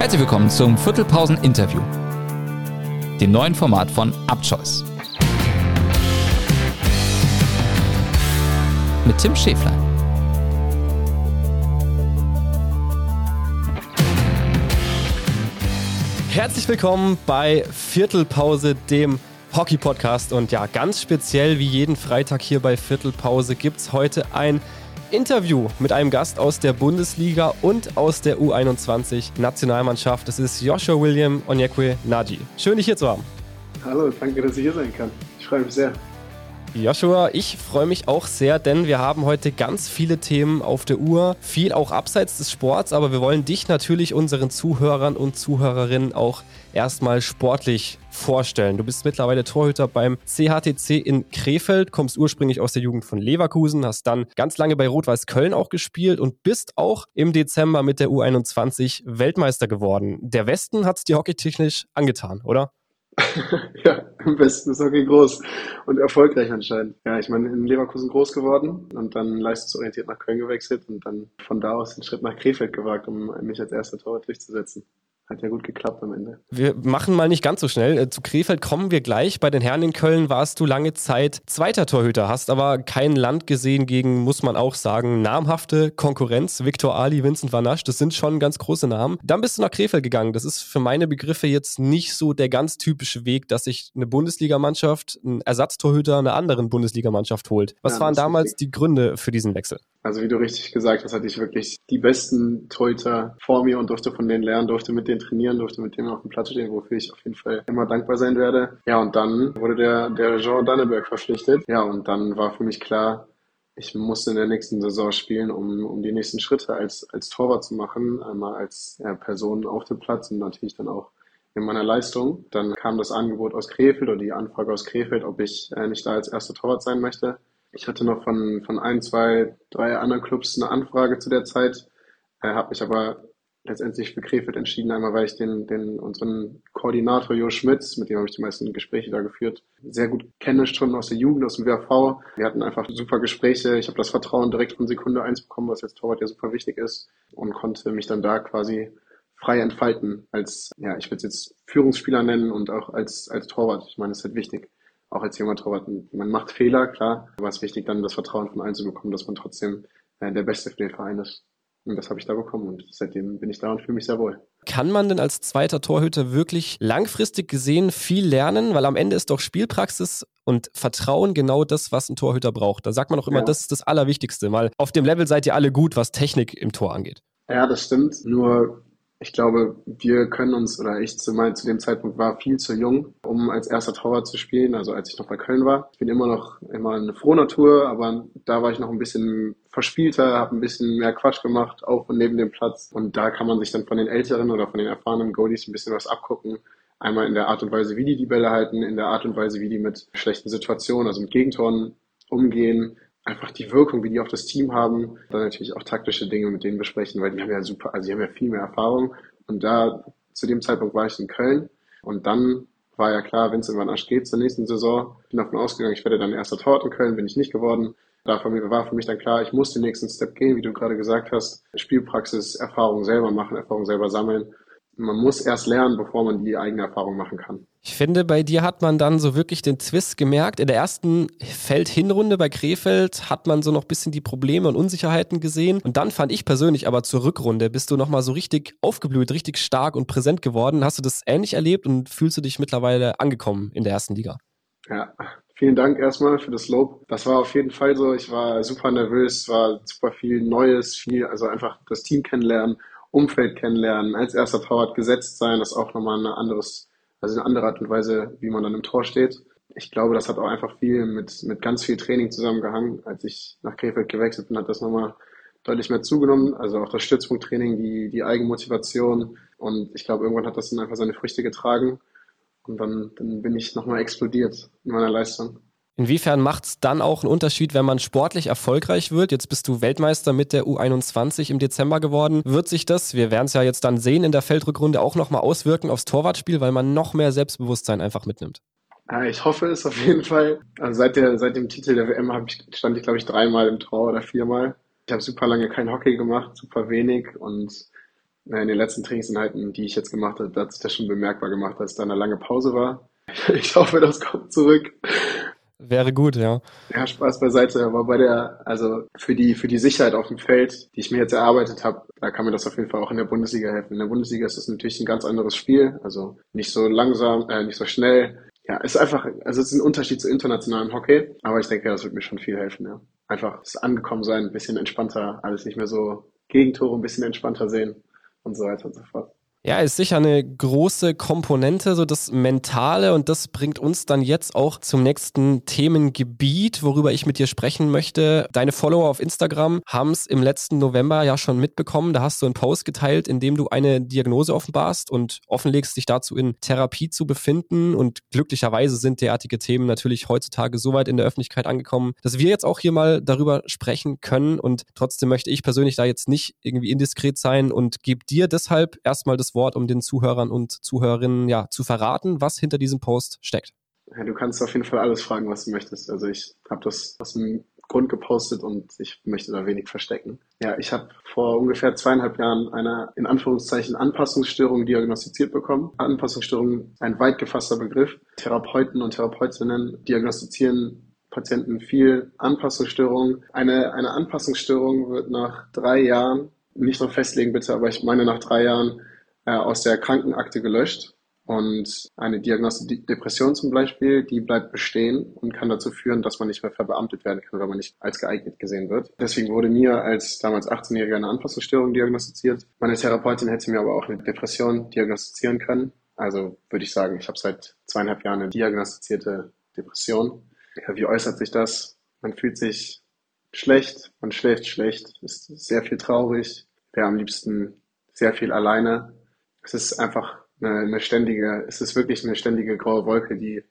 Herzlich willkommen zum Viertelpausen-Interview, dem neuen Format von Upchoice. Mit Tim Schäflein. Herzlich willkommen bei Viertelpause, dem Hockey-Podcast. Und ja, ganz speziell wie jeden Freitag hier bei Viertelpause gibt es heute ein Interview mit einem Gast aus der Bundesliga und aus der U21-Nationalmannschaft. Das ist Joshua William Onyekwe Naji. Schön, dich hier zu haben. Hallo, danke, dass ich hier sein kann. Ich freue mich sehr. Joshua, ich freue mich auch sehr, denn wir haben heute ganz viele Themen auf der Uhr. Viel auch abseits des Sports, aber wir wollen dich natürlich unseren Zuhörern und Zuhörerinnen auch erstmal sportlich vorstellen. Du bist mittlerweile Torhüter beim CHTC in Krefeld, kommst ursprünglich aus der Jugend von Leverkusen, hast dann ganz lange bei Rot-Weiß Köln auch gespielt und bist auch im Dezember mit der U21 Weltmeister geworden. Der Westen hat es dir hockeytechnisch angetan, oder? ja, im Westen ist Hockey groß und erfolgreich anscheinend. Ja, ich meine, in Leverkusen groß geworden und dann leistungsorientiert nach Köln gewechselt und dann von da aus den Schritt nach Krefeld gewagt, um mich als erster Torwart durchzusetzen. Hat ja gut geklappt am Ende. Wir machen mal nicht ganz so schnell. Äh, zu Krefeld kommen wir gleich. Bei den Herren in Köln warst du lange Zeit zweiter Torhüter, hast aber kein Land gesehen gegen, muss man auch sagen, namhafte Konkurrenz. Viktor Ali, Vincent Vanasch, das sind schon ganz große Namen. Dann bist du nach Krefeld gegangen. Das ist für meine Begriffe jetzt nicht so der ganz typische Weg, dass sich eine Bundesligamannschaft, ein Ersatztorhüter einer anderen Bundesligamannschaft holt. Was ja, waren damals die Gründe für diesen Wechsel? Also wie du richtig gesagt hast, hatte ich wirklich die besten Torhüter vor mir und durfte von denen lernen, durfte mit denen trainieren, durfte mit denen auf dem Platz stehen, wofür ich auf jeden Fall immer dankbar sein werde. Ja, und dann wurde der, der Jean Danneberg verpflichtet. Ja, und dann war für mich klar, ich musste in der nächsten Saison spielen, um, um die nächsten Schritte als, als Torwart zu machen, einmal als ja, Person auf dem Platz und natürlich dann auch in meiner Leistung. Dann kam das Angebot aus Krefeld oder die Anfrage aus Krefeld, ob ich äh, nicht da als erster Torwart sein möchte. Ich hatte noch von, von ein, zwei, drei anderen Clubs eine Anfrage zu der Zeit, äh, habe mich aber letztendlich für Krefeld entschieden, einmal weil ich den, den unseren Koordinator Jo Schmitz, mit dem habe ich die meisten Gespräche da geführt, sehr gut kenne schon aus der Jugend, aus dem WRV. Wir hatten einfach super Gespräche. Ich habe das Vertrauen direkt von Sekunde eins bekommen, was jetzt Torwart ja super wichtig ist und konnte mich dann da quasi frei entfalten als, ja, ich würde es jetzt Führungsspieler nennen und auch als, als Torwart. Ich meine, es ist halt wichtig auch als junger Torwart, man macht Fehler, klar, aber es ist wichtig, dann das Vertrauen von allen zu bekommen, dass man trotzdem äh, der Beste für den Verein ist. Und das habe ich da bekommen und seitdem bin ich da und fühle mich sehr wohl. Kann man denn als zweiter Torhüter wirklich langfristig gesehen viel lernen? Weil am Ende ist doch Spielpraxis und Vertrauen genau das, was ein Torhüter braucht. Da sagt man doch immer, ja. das ist das Allerwichtigste, weil auf dem Level seid ihr alle gut, was Technik im Tor angeht. Ja, das stimmt. Nur ich glaube, wir können uns, oder ich zu, mein, zu dem Zeitpunkt war viel zu jung, um als erster Torwart zu spielen, also als ich noch bei Köln war. Ich bin immer noch immer eine frohe Natur, aber da war ich noch ein bisschen verspielter, habe ein bisschen mehr Quatsch gemacht, auf und neben dem Platz. Und da kann man sich dann von den älteren oder von den erfahrenen Goalies ein bisschen was abgucken. Einmal in der Art und Weise, wie die die Bälle halten, in der Art und Weise, wie die mit schlechten Situationen, also mit Gegentoren umgehen, einfach die Wirkung, wie die auf das Team haben. Dann natürlich auch taktische Dinge mit denen besprechen, weil die haben ja super, also die haben ja viel mehr Erfahrung. Und da, zu dem Zeitpunkt war ich in Köln. Und dann war ja klar, Vincent van Asch geht zur nächsten Saison. Bin davon ausgegangen, ich werde dann erster Torwart in Köln, bin ich nicht geworden. Da war für mich dann klar, ich muss den nächsten Step gehen, wie du gerade gesagt hast. Spielpraxis, Erfahrung selber machen, Erfahrung selber sammeln man muss erst lernen, bevor man die eigene Erfahrung machen kann. Ich finde, bei dir hat man dann so wirklich den Twist gemerkt. In der ersten Feldhinrunde bei Krefeld hat man so noch ein bisschen die Probleme und Unsicherheiten gesehen. Und dann fand ich persönlich aber zur Rückrunde bist du nochmal so richtig aufgeblüht, richtig stark und präsent geworden. Hast du das ähnlich erlebt und fühlst du dich mittlerweile angekommen in der ersten Liga? Ja, vielen Dank erstmal für das Lob. Das war auf jeden Fall so. Ich war super nervös, war super viel Neues, viel, also einfach das Team kennenlernen Umfeld kennenlernen, als erster Torwart gesetzt sein, das ist auch nochmal eine anderes, also eine andere Art und Weise, wie man dann im Tor steht. Ich glaube, das hat auch einfach viel mit, mit ganz viel Training zusammengehangen. Als ich nach Krefeld gewechselt bin, hat das nochmal deutlich mehr zugenommen. Also auch das Stützpunkttraining, die, die Eigenmotivation. Und ich glaube, irgendwann hat das dann einfach seine Früchte getragen. Und dann, dann bin ich nochmal explodiert in meiner Leistung. Inwiefern macht es dann auch einen Unterschied, wenn man sportlich erfolgreich wird? Jetzt bist du Weltmeister mit der U21 im Dezember geworden. Wird sich das, wir werden es ja jetzt dann sehen in der Feldrückrunde, auch nochmal auswirken aufs Torwartspiel, weil man noch mehr Selbstbewusstsein einfach mitnimmt? Ja, ich hoffe es auf jeden Fall. Also seit, der, seit dem Titel der WM ich, stand ich, glaube ich, dreimal im Tor oder viermal. Ich habe super lange kein Hockey gemacht, super wenig und in den letzten Trainingsinhalten, die ich jetzt gemacht habe, hat sich das schon bemerkbar gemacht, dass da eine lange Pause war. Ich hoffe, das kommt zurück. Wäre gut, ja. Ja, Spaß beiseite. Aber bei der, also für die, für die Sicherheit auf dem Feld, die ich mir jetzt erarbeitet habe, da kann mir das auf jeden Fall auch in der Bundesliga helfen. In der Bundesliga ist das natürlich ein ganz anderes Spiel. Also nicht so langsam, äh, nicht so schnell. Ja, ist einfach, also es ist ein Unterschied zu internationalem Hockey. Aber ich denke, das wird mir schon viel helfen, ja. Einfach das Angekommen sein, ein bisschen entspannter, alles nicht mehr so Gegentore, ein bisschen entspannter sehen und so weiter und so fort. Ja, ist sicher eine große Komponente, so das Mentale und das bringt uns dann jetzt auch zum nächsten Themengebiet, worüber ich mit dir sprechen möchte. Deine Follower auf Instagram haben es im letzten November ja schon mitbekommen. Da hast du einen Post geteilt, in dem du eine Diagnose offenbarst und offenlegst, dich dazu in Therapie zu befinden. Und glücklicherweise sind derartige Themen natürlich heutzutage so weit in der Öffentlichkeit angekommen, dass wir jetzt auch hier mal darüber sprechen können. Und trotzdem möchte ich persönlich da jetzt nicht irgendwie indiskret sein und gebe dir deshalb erstmal das Wort, um den Zuhörern und Zuhörerinnen ja zu verraten, was hinter diesem Post steckt. Ja, du kannst auf jeden Fall alles fragen, was du möchtest. Also ich habe das aus dem Grund gepostet und ich möchte da wenig verstecken. Ja, ich habe vor ungefähr zweieinhalb Jahren eine in Anführungszeichen Anpassungsstörung diagnostiziert bekommen. Anpassungsstörung ein weit gefasster Begriff. Therapeuten und Therapeutinnen diagnostizieren Patienten viel Anpassungsstörung. Eine, eine Anpassungsstörung wird nach drei Jahren, nicht noch festlegen bitte, aber ich meine nach drei Jahren äh, aus der Krankenakte gelöscht. Und eine Diagnose Depression zum Beispiel, die bleibt bestehen und kann dazu führen, dass man nicht mehr verbeamtet werden kann oder man nicht als geeignet gesehen wird. Deswegen wurde mir als damals 18-Jähriger eine Anpassungsstörung diagnostiziert. Meine Therapeutin hätte mir aber auch eine Depression diagnostizieren können. Also würde ich sagen, ich habe seit zweieinhalb Jahren eine diagnostizierte Depression. Ja, wie äußert sich das? Man fühlt sich schlecht, man schläft schlecht, ist sehr viel traurig, wäre am liebsten sehr viel alleine es ist einfach eine, eine ständige, es ist wirklich eine ständige graue Wolke, die,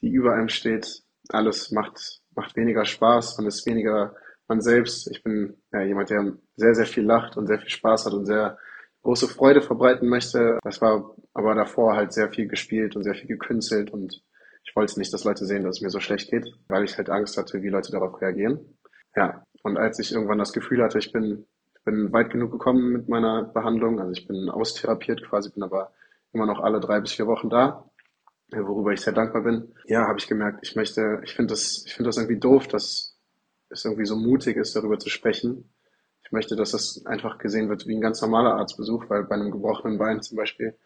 die über einem steht. Alles macht, macht weniger Spaß, man ist weniger man selbst. Ich bin ja, jemand, der sehr, sehr viel lacht und sehr viel Spaß hat und sehr große Freude verbreiten möchte. Das war aber davor halt sehr viel gespielt und sehr viel gekünstelt und ich wollte nicht, dass Leute sehen, dass es mir so schlecht geht, weil ich halt Angst hatte, wie Leute darauf reagieren. Ja, und als ich irgendwann das Gefühl hatte, ich bin bin weit genug gekommen mit meiner Behandlung. Also ich bin austherapiert quasi, bin aber immer noch alle drei bis vier Wochen da, worüber ich sehr dankbar bin. Ja, habe ich gemerkt, ich möchte, ich finde das, ich finde das irgendwie doof, dass es irgendwie so mutig ist, darüber zu sprechen. Ich möchte, dass das einfach gesehen wird wie ein ganz normaler Arztbesuch, weil bei einem gebrochenen Bein zum Beispiel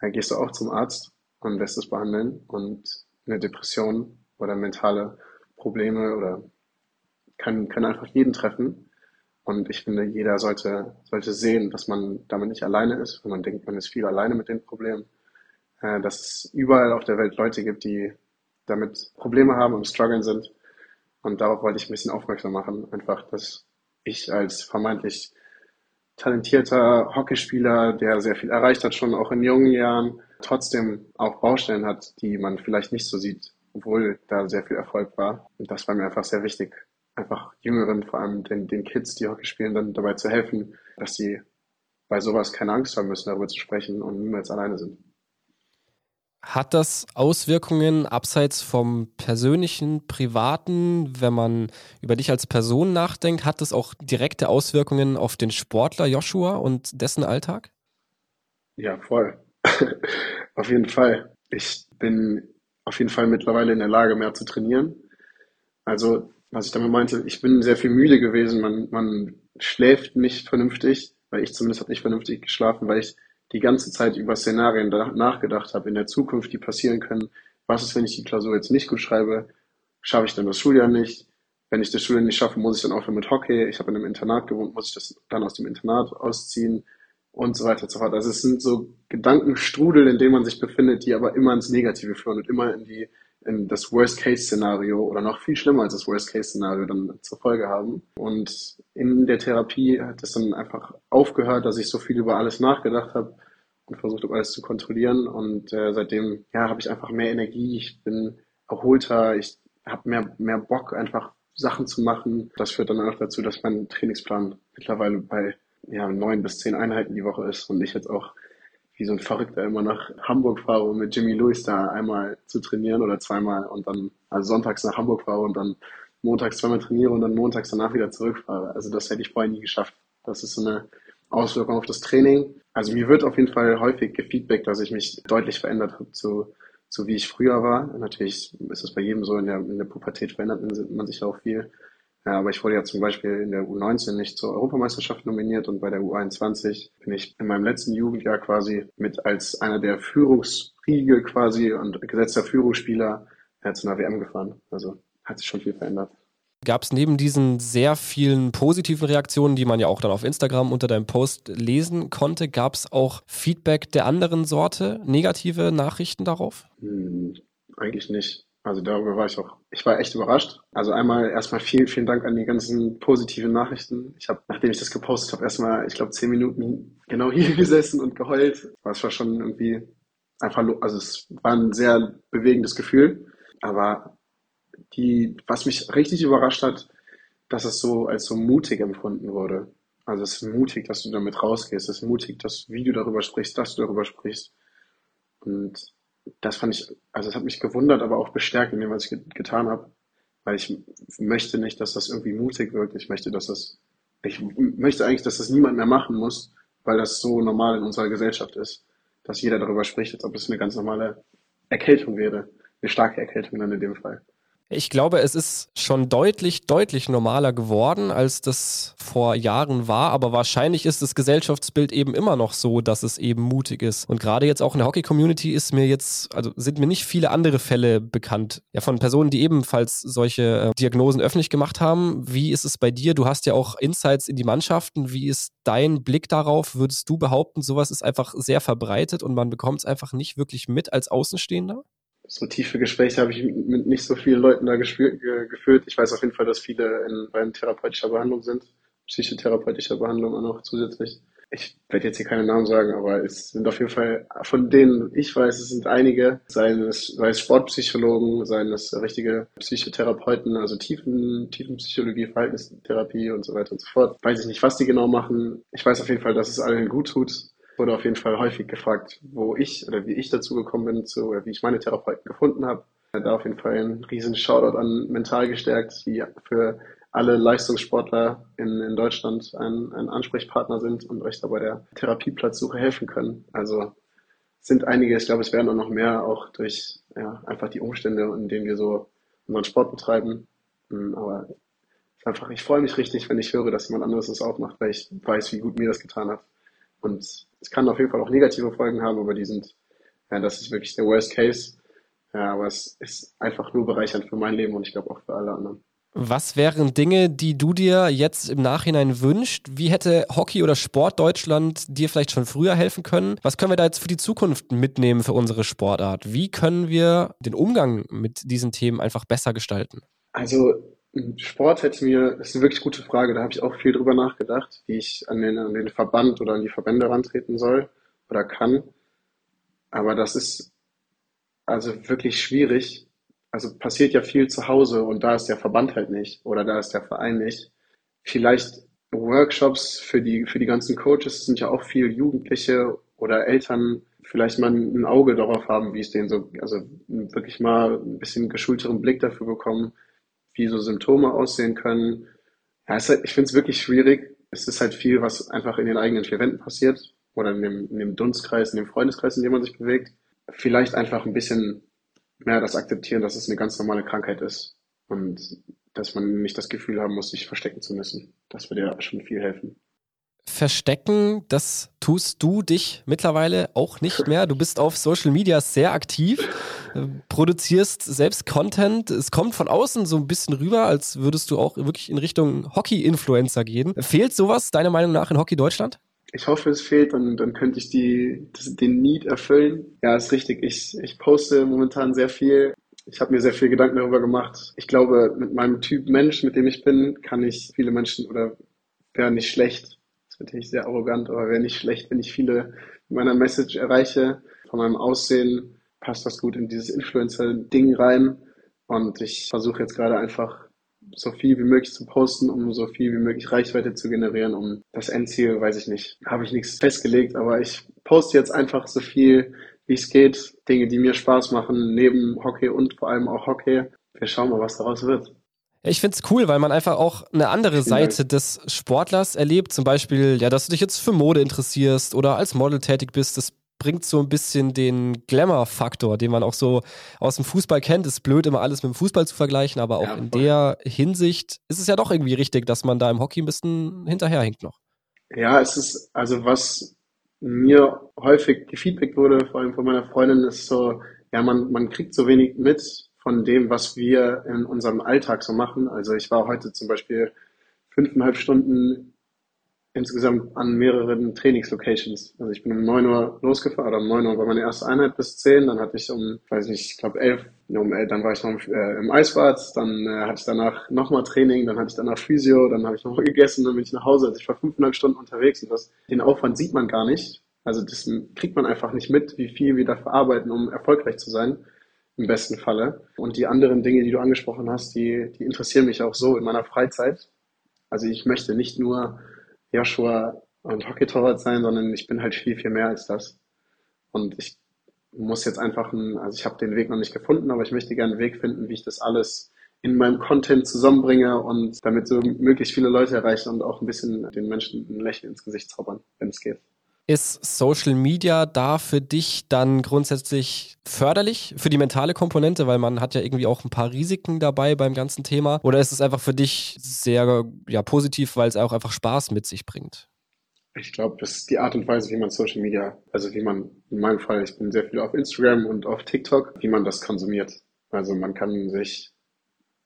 äh, gehst du auch zum Arzt und lässt es behandeln und eine Depression oder mentale Probleme oder kann, können einfach jeden treffen. Und ich finde, jeder sollte, sollte sehen, dass man damit nicht alleine ist, wenn man denkt, man ist viel alleine mit den Problemen. Äh, dass es überall auf der Welt Leute gibt, die damit Probleme haben und strugglen sind. Und darauf wollte ich ein bisschen aufmerksam machen. Einfach, dass ich als vermeintlich talentierter Hockeyspieler, der sehr viel erreicht hat, schon auch in jungen Jahren, trotzdem auch Baustellen hat, die man vielleicht nicht so sieht, obwohl da sehr viel Erfolg war. Und das war mir einfach sehr wichtig, einfach Jüngeren, vor allem den, den Kids, die Hockey spielen, dann dabei zu helfen, dass sie bei sowas keine Angst haben müssen, darüber zu sprechen und niemals alleine sind. Hat das Auswirkungen abseits vom persönlichen, privaten, wenn man über dich als Person nachdenkt? Hat das auch direkte Auswirkungen auf den Sportler Joshua und dessen Alltag? Ja, voll. auf jeden Fall. Ich bin auf jeden Fall mittlerweile in der Lage, mehr zu trainieren. Also was ich damit meinte, ich bin sehr viel müde gewesen. Man, man schläft nicht vernünftig, weil ich zumindest habe nicht vernünftig geschlafen, weil ich die ganze Zeit über Szenarien nachgedacht habe in der Zukunft, die passieren können. Was ist, wenn ich die Klausur jetzt nicht gut schreibe? Schaffe ich dann das Schuljahr nicht? Wenn ich das Schuljahr nicht schaffe, muss ich dann aufhören mit Hockey. Ich habe in einem Internat gewohnt, muss ich das dann aus dem Internat ausziehen und so weiter und so fort. Also es sind so Gedankenstrudel, in denen man sich befindet, die aber immer ins Negative führen und immer in die das Worst-Case-Szenario oder noch viel schlimmer als das Worst-Case-Szenario dann zur Folge haben. Und in der Therapie hat es dann einfach aufgehört, dass ich so viel über alles nachgedacht habe und versucht habe, alles zu kontrollieren. Und äh, seitdem ja, habe ich einfach mehr Energie, ich bin erholter, ich habe mehr, mehr Bock, einfach Sachen zu machen. Das führt dann auch dazu, dass mein Trainingsplan mittlerweile bei ja, neun bis zehn Einheiten die Woche ist und ich jetzt auch wie so ein Verrückter immer nach Hamburg fahre, um mit Jimmy Lewis da einmal zu trainieren oder zweimal und dann, also sonntags nach Hamburg fahre und dann montags zweimal trainiere und dann montags danach wieder zurückfahre. Also das hätte ich vorher nie geschafft. Das ist so eine Auswirkungen auf das Training. Also mir wird auf jeden Fall häufig gefeedbackt, dass ich mich deutlich verändert habe zu, zu wie ich früher war. Natürlich ist es bei jedem so, in der, in der Pubertät verändert man sich auch viel. Ja, aber ich wurde ja zum Beispiel in der U19 nicht zur Europameisterschaft nominiert und bei der U21 bin ich in meinem letzten Jugendjahr quasi mit als einer der Führungsriege quasi und gesetzter Führungsspieler ja, zu einer WM gefahren. Also hat sich schon viel verändert. Gab es neben diesen sehr vielen positiven Reaktionen, die man ja auch dann auf Instagram unter deinem Post lesen konnte, gab es auch Feedback der anderen Sorte, negative Nachrichten darauf? Hm, eigentlich nicht. Also darüber war ich auch, ich war echt überrascht. Also einmal erstmal vielen, vielen Dank an die ganzen positiven Nachrichten. Ich habe, nachdem ich das gepostet habe, erstmal, ich glaube, zehn Minuten genau hier gesessen und geheult. Das war schon irgendwie einfach, also es war ein sehr bewegendes Gefühl. Aber die, was mich richtig überrascht hat, dass es so als so mutig empfunden wurde. Also es ist mutig, dass du damit rausgehst. Es ist mutig, dass wie du darüber sprichst, dass du darüber sprichst. Und das fand ich, also es hat mich gewundert, aber auch bestärkt in dem, was ich getan habe. Weil ich möchte nicht, dass das irgendwie mutig wirkt. Ich möchte, dass das, ich möchte eigentlich, dass das niemand mehr machen muss, weil das so normal in unserer Gesellschaft ist. Dass jeder darüber spricht, als ob es eine ganz normale Erkältung wäre. Eine starke Erkältung dann in dem Fall. Ich glaube, es ist schon deutlich, deutlich normaler geworden, als das vor Jahren war. Aber wahrscheinlich ist das Gesellschaftsbild eben immer noch so, dass es eben mutig ist. Und gerade jetzt auch in der Hockey-Community ist mir jetzt, also sind mir nicht viele andere Fälle bekannt. Ja, von Personen, die ebenfalls solche äh, Diagnosen öffentlich gemacht haben. Wie ist es bei dir? Du hast ja auch Insights in die Mannschaften. Wie ist dein Blick darauf? Würdest du behaupten, sowas ist einfach sehr verbreitet und man bekommt es einfach nicht wirklich mit als Außenstehender? So tiefe Gespräche habe ich mit nicht so vielen Leuten da gespür, ge, geführt. Ich weiß auf jeden Fall, dass viele in, bei therapeutischer Behandlung sind, psychotherapeutischer Behandlung auch noch zusätzlich. Ich werde jetzt hier keine Namen sagen, aber es sind auf jeden Fall, von denen ich weiß, es sind einige, seien es, sei es Sportpsychologen, seien es richtige Psychotherapeuten, also Tiefen, Tiefenpsychologie, Verhaltenstherapie und so weiter und so fort. Weiß ich nicht, was die genau machen. Ich weiß auf jeden Fall, dass es allen gut tut wurde auf jeden Fall häufig gefragt, wo ich oder wie ich dazu gekommen bin, zu, oder wie ich meine Therapeuten gefunden habe. Da auf jeden Fall ein riesen Shoutout an Mental gestärkt, die für alle Leistungssportler in, in Deutschland ein, ein Ansprechpartner sind und euch da bei der Therapieplatzsuche helfen können. Also sind einige, ich glaube, es werden auch noch mehr, auch durch ja, einfach die Umstände, in denen wir so unseren Sport betreiben. Hm, aber einfach, ich freue mich richtig, wenn ich höre, dass jemand anderes das auch macht, weil ich weiß, wie gut mir das getan hat. Und es kann auf jeden Fall auch negative Folgen haben, aber die sind, ja, das ist wirklich der Worst Case. Ja, aber es ist einfach nur bereichernd für mein Leben und ich glaube auch für alle anderen. Was wären Dinge, die du dir jetzt im Nachhinein wünscht? Wie hätte Hockey oder Sport Deutschland dir vielleicht schon früher helfen können? Was können wir da jetzt für die Zukunft mitnehmen für unsere Sportart? Wie können wir den Umgang mit diesen Themen einfach besser gestalten? Also Sport hätte mir, das ist eine wirklich gute Frage, da habe ich auch viel drüber nachgedacht, wie ich an den, an den Verband oder an die Verbände rantreten soll oder kann. Aber das ist also wirklich schwierig. Also passiert ja viel zu Hause und da ist der Verband halt nicht oder da ist der Verein nicht. Vielleicht Workshops für die, für die ganzen Coaches, es sind ja auch viel Jugendliche oder Eltern, vielleicht mal ein Auge darauf haben, wie es denen so, also wirklich mal ein bisschen geschulteren Blick dafür bekommen, wie so Symptome aussehen können. Ja, halt, ich finde es wirklich schwierig. Es ist halt viel, was einfach in den eigenen vier Wänden passiert oder in dem, in dem Dunstkreis, in dem Freundeskreis, in dem man sich bewegt. Vielleicht einfach ein bisschen mehr das akzeptieren, dass es eine ganz normale Krankheit ist und dass man nicht das Gefühl haben muss, sich verstecken zu müssen. Das würde ja schon viel helfen verstecken, das tust du dich mittlerweile auch nicht mehr. Du bist auf Social Media sehr aktiv, produzierst selbst Content. Es kommt von außen so ein bisschen rüber, als würdest du auch wirklich in Richtung Hockey-Influencer gehen. Fehlt sowas deiner Meinung nach in Hockey Deutschland? Ich hoffe, es fehlt und dann könnte ich die, das, den Need erfüllen. Ja, ist richtig. Ich, ich poste momentan sehr viel. Ich habe mir sehr viel Gedanken darüber gemacht. Ich glaube, mit meinem Typ Mensch, mit dem ich bin, kann ich viele Menschen oder wäre nicht schlecht, natürlich sehr arrogant, aber wäre nicht schlecht, wenn ich viele meiner Message erreiche. Von meinem Aussehen passt das gut in dieses Influencer-Ding rein. Und ich versuche jetzt gerade einfach so viel wie möglich zu posten, um so viel wie möglich Reichweite zu generieren. Um das Endziel, weiß ich nicht, habe ich nichts festgelegt, aber ich poste jetzt einfach so viel, wie es geht. Dinge, die mir Spaß machen, neben Hockey und vor allem auch Hockey. Wir schauen mal, was daraus wird. Ich finde es cool, weil man einfach auch eine andere Seite des Sportlers erlebt. Zum Beispiel, ja, dass du dich jetzt für Mode interessierst oder als Model tätig bist. Das bringt so ein bisschen den Glamour-Faktor, den man auch so aus dem Fußball kennt. Ist blöd, immer alles mit dem Fußball zu vergleichen, aber auch ja, in der Hinsicht ist es ja doch irgendwie richtig, dass man da im Hockey ein bisschen hinterherhinkt noch. Ja, es ist, also was mir häufig gefeedbackt wurde, vor allem von meiner Freundin, ist so, ja, man, man kriegt so wenig mit von dem, was wir in unserem Alltag so machen. Also ich war heute zum Beispiel fünfeinhalb Stunden insgesamt an mehreren Trainingslocations. Also ich bin um 9 Uhr losgefahren, oder um 9 Uhr war meine erste Einheit bis 10, dann hatte ich um, weiß nicht, ich glaube 11, ja, um 11, dann war ich noch im, äh, im Eisbad, dann äh, hatte ich danach nochmal Training, dann hatte ich danach Physio, dann habe ich nochmal gegessen, dann bin ich nach Hause. Also ich war fünfeinhalb Stunden unterwegs und das, den Aufwand sieht man gar nicht. Also das kriegt man einfach nicht mit, wie viel wir da verarbeiten, um erfolgreich zu sein im besten Falle. Und die anderen Dinge, die du angesprochen hast, die, die interessieren mich auch so in meiner Freizeit. Also ich möchte nicht nur Joshua und Hockeytorwart sein, sondern ich bin halt viel, viel mehr als das. Und ich muss jetzt einfach, ein, also ich habe den Weg noch nicht gefunden, aber ich möchte gerne einen Weg finden, wie ich das alles in meinem Content zusammenbringe und damit so möglichst viele Leute erreiche und auch ein bisschen den Menschen ein Lächeln ins Gesicht zaubern, wenn es geht. Ist Social Media da für dich dann grundsätzlich förderlich für die mentale Komponente, weil man hat ja irgendwie auch ein paar Risiken dabei beim ganzen Thema? Oder ist es einfach für dich sehr ja, positiv, weil es auch einfach Spaß mit sich bringt? Ich glaube, das ist die Art und Weise, wie man Social Media, also wie man, in meinem Fall, ich bin sehr viel auf Instagram und auf TikTok, wie man das konsumiert. Also man kann sich,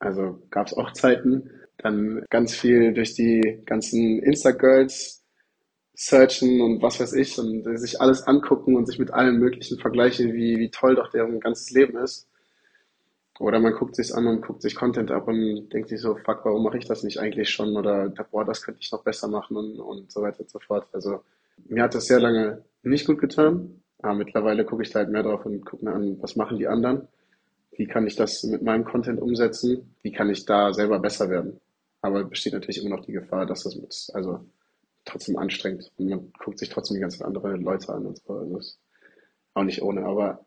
also gab es auch Zeiten, dann ganz viel durch die ganzen Insta-Girls searchen und was weiß ich und sich alles angucken und sich mit allen möglichen vergleichen, wie, wie toll doch deren ganzes Leben ist. Oder man guckt sich's an und guckt sich Content ab und denkt sich so, fuck, warum mache ich das nicht eigentlich schon? Oder boah, das könnte ich noch besser machen und, und so weiter und so fort. Also mir hat das sehr lange nicht gut getan, aber mittlerweile gucke ich da halt mehr drauf und gucke mir an, was machen die anderen? Wie kann ich das mit meinem Content umsetzen? Wie kann ich da selber besser werden? Aber besteht natürlich immer noch die Gefahr, dass das mit, also trotzdem anstrengend und man guckt sich trotzdem die ganzen anderen Leute an und so. Also ist auch nicht ohne, aber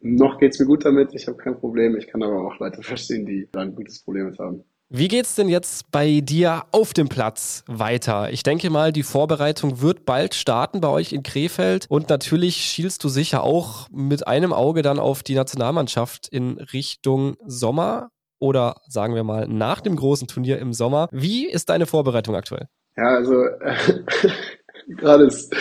noch geht's mir gut damit. Ich habe kein Problem. Ich kann aber auch Leute verstehen, die da ein gutes Problem mit haben. Wie geht's denn jetzt bei dir auf dem Platz weiter? Ich denke mal, die Vorbereitung wird bald starten bei euch in Krefeld und natürlich schielst du sicher auch mit einem Auge dann auf die Nationalmannschaft in Richtung Sommer oder sagen wir mal nach dem großen Turnier im Sommer. Wie ist deine Vorbereitung aktuell? Ja, also äh, gerade ist,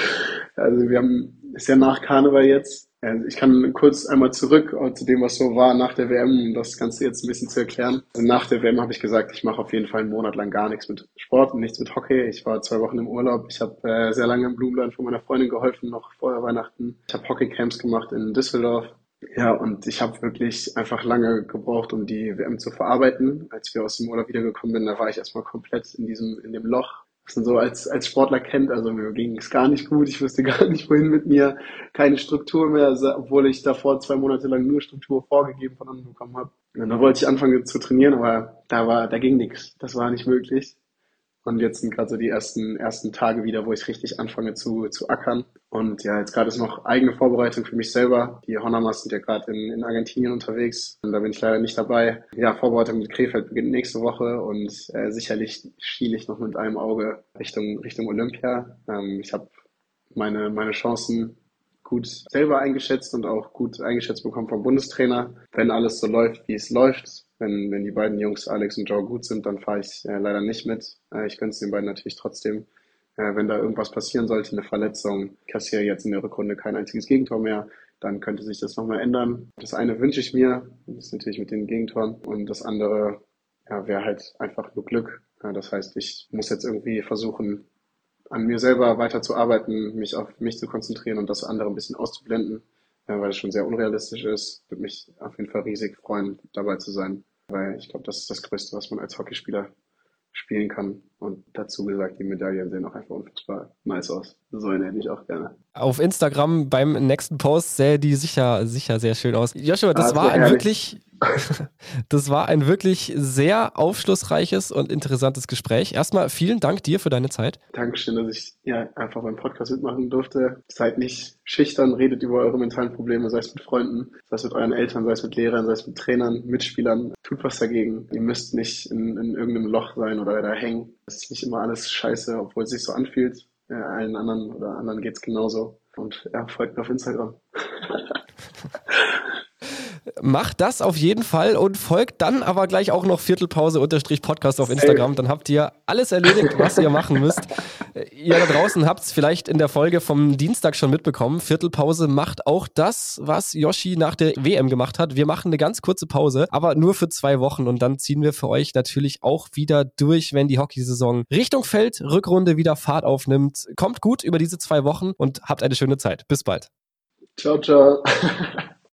also wir haben, ist ja nach Karneval jetzt. Ich kann kurz einmal zurück zu dem, was so war nach der WM, um das Ganze jetzt ein bisschen zu erklären. Also nach der WM habe ich gesagt, ich mache auf jeden Fall einen Monat lang gar nichts mit Sport und nichts mit Hockey. Ich war zwei Wochen im Urlaub. Ich habe äh, sehr lange im Blumenland von meiner Freundin geholfen, noch vor Weihnachten. Ich habe Hockeycamps gemacht in Düsseldorf. Ja, und ich habe wirklich einfach lange gebraucht, um die WM zu verarbeiten. Als wir aus dem Urlaub wiedergekommen sind, da war ich erstmal komplett in diesem, in dem Loch was man so als, als Sportler kennt. Also mir ging es gar nicht gut. Ich wusste gar nicht, wohin mit mir. Keine Struktur mehr, obwohl ich davor zwei Monate lang nur Struktur vorgegeben von anderen bekommen habe. Und dann wollte ich anfangen zu trainieren, aber da war, da ging nichts. Das war nicht möglich. Und jetzt sind gerade so die ersten, ersten Tage wieder, wo ich richtig anfange zu, zu ackern. Und ja, jetzt gerade ist noch eigene Vorbereitung für mich selber. Die Honamas sind ja gerade in, in Argentinien unterwegs. Und da bin ich leider nicht dabei. Ja, Vorbereitung mit Krefeld beginnt nächste Woche und äh, sicherlich schiele ich noch mit einem Auge Richtung, Richtung Olympia. Ähm, ich habe meine, meine Chancen gut selber eingeschätzt und auch gut eingeschätzt bekommen vom Bundestrainer. Wenn alles so läuft, wie es läuft, wenn, wenn die beiden Jungs, Alex und Joe, gut sind, dann fahre ich äh, leider nicht mit. Äh, ich gönne es den beiden natürlich trotzdem. Äh, wenn da irgendwas passieren sollte, eine Verletzung, kassiere jetzt in der Rückrunde kein einziges Gegentor mehr, dann könnte sich das nochmal ändern. Das eine wünsche ich mir, das ist natürlich mit den Gegentoren. Und das andere ja, wäre halt einfach nur Glück. Ja, das heißt, ich muss jetzt irgendwie versuchen, an mir selber weiter zu arbeiten, mich auf mich zu konzentrieren und das andere ein bisschen auszublenden ja, weil es schon sehr unrealistisch ist. Würde mich auf jeden Fall riesig freuen, dabei zu sein, weil ich glaube, das ist das Größte, was man als Hockeyspieler spielen kann. Und dazu gesagt, die Medaillen sehen auch einfach unfassbar nice aus. So eine hätte ich auch gerne. Auf Instagram beim nächsten Post sähe die sicher, sicher sehr schön aus. Joshua, das, das war ein wirklich, das war ein wirklich sehr aufschlussreiches und interessantes Gespräch. Erstmal vielen Dank dir für deine Zeit. Dankeschön, dass ich ja einfach beim Podcast mitmachen durfte. Seid nicht schüchtern, redet über eure mentalen Probleme, sei es mit Freunden, sei es mit euren Eltern, sei es mit Lehrern, sei es mit Trainern, Mitspielern. Tut was dagegen. Ihr müsst nicht in, in irgendeinem Loch sein oder da hängen. Es ist nicht immer alles scheiße, obwohl es sich so anfühlt. Äh, allen anderen oder anderen geht's genauso. Und ja, folgt mir auf Instagram. Macht das auf jeden Fall und folgt dann aber gleich auch noch Viertelpause unterstrich Podcast auf Instagram. Dann habt ihr alles erledigt, was ihr machen müsst. Ihr da draußen habt es vielleicht in der Folge vom Dienstag schon mitbekommen. Viertelpause macht auch das, was Yoshi nach der WM gemacht hat. Wir machen eine ganz kurze Pause, aber nur für zwei Wochen und dann ziehen wir für euch natürlich auch wieder durch, wenn die Hockeysaison Richtung Feld, Rückrunde wieder Fahrt aufnimmt. Kommt gut über diese zwei Wochen und habt eine schöne Zeit. Bis bald. Ciao, ciao.